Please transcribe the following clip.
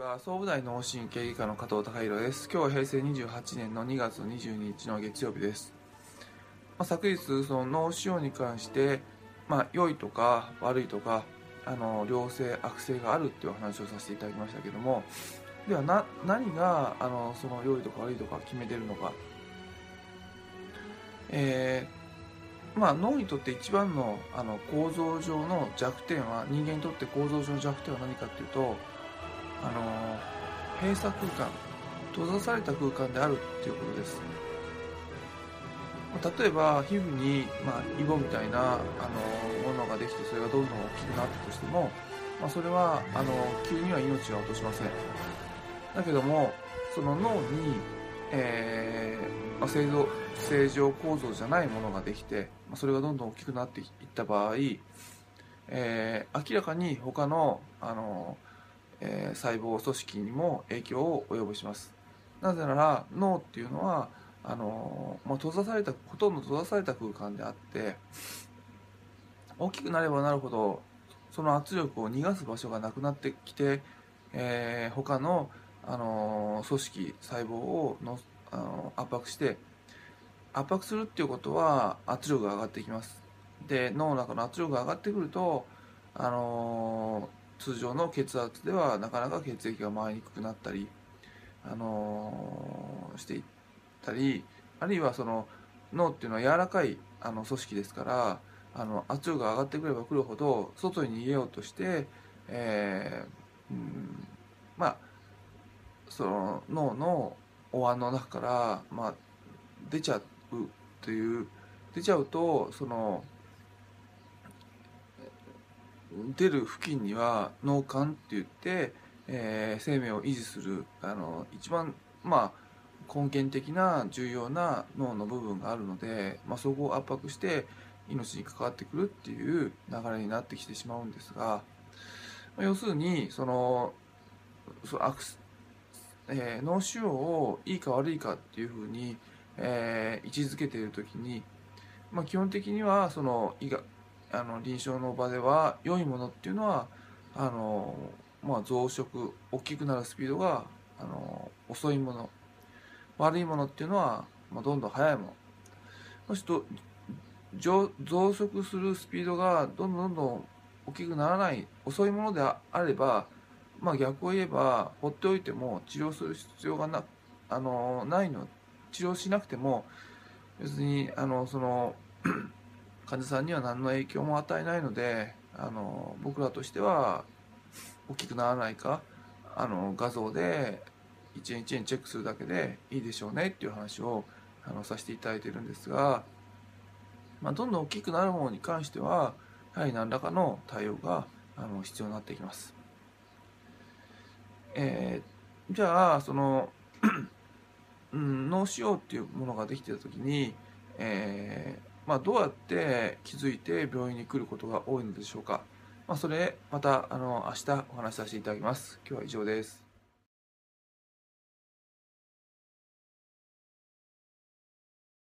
は総武大脳神経外科の加藤孝弘です。今日は平成28年の2月22日の月曜日です、まあ、昨日その脳腫瘍に関して、まあ、良いとか悪いとかあの良性悪性があるっていう話をさせていただきましたけどもではな何があのその良いとか悪いとか決めてるのか。えー、まあ、脳にとって一番のあの構造上の弱点は人間にとって構造上の弱点は何かっていうとあの閉鎖空間閉ざされた空間であるっていうことです。例えば皮膚に、まあ、イボみたいなあのものができてそれがどんどん大きくなったとしても、まあ、それはあの急には命は落としません。だけどもその脳に、えーまあ、正常正常構造じゃないものができて、まあ、それがどんどん大きくなっていった場合、えー、明らかに他のあのえー、細胞組織にも影響を及ぼします。なぜなら脳っていうのはあのまあ、閉ざされたほとんど閉ざされた空間であって大きくなればなるほどその圧力を逃がす場所がなくなってきて、えー、他の、あの組織細胞をの、あの圧迫して圧迫するっていうことは圧力が上がってきます。で脳の中の圧力が上がってくると、あの通常の血圧ではなかなか血液が回りにくくなったり、あのー、していったりあるいはその脳っていうのは柔らかいあの組織ですからあの圧力が上がってくればくるほど外に逃げようとして、えー、うん、まあその脳のお椀の中から、まあ、出ちゃうという出ちゃうとその出る付近には脳幹って言って、えー、生命を維持するあの一番まあ根源的な重要な脳の部分があるので、まあ、そこを圧迫して命に関わってくるっていう流れになってきてしまうんですが、まあ、要するにそのそアクス、えー、脳腫瘍をいいか悪いかっていうふうに、えー、位置づけている時に、まあ、基本的にはその医学あの臨床の場では良いものっていうのはあの、まあ、増殖大きくなるスピードがあの遅いもの悪いものっていうのは、まあ、どんどん速いもの。そして増殖するスピードがどんどんどんどん大きくならない遅いものであれば、まあ、逆を言えば放っておいても治療する必要がなあのないの。治療しなくても別にあのその患者さんには何の影響も与えないのであの僕らとしては大きくならないかあの画像で一円一円チェックするだけでいいでしょうねっていう話をあのさせていただいてるんですが、まあ、どんどん大きくなるものに関してはやはり何らかの対応があの必要になってきます。えー、じゃあそのうん、脳腫瘍っていうものができてた時に、えーまあ、どうやって気づいて病院に来ることが多いのでしょうか、まあ、それまたあの明日お話しさせていただきます。今日は以上です。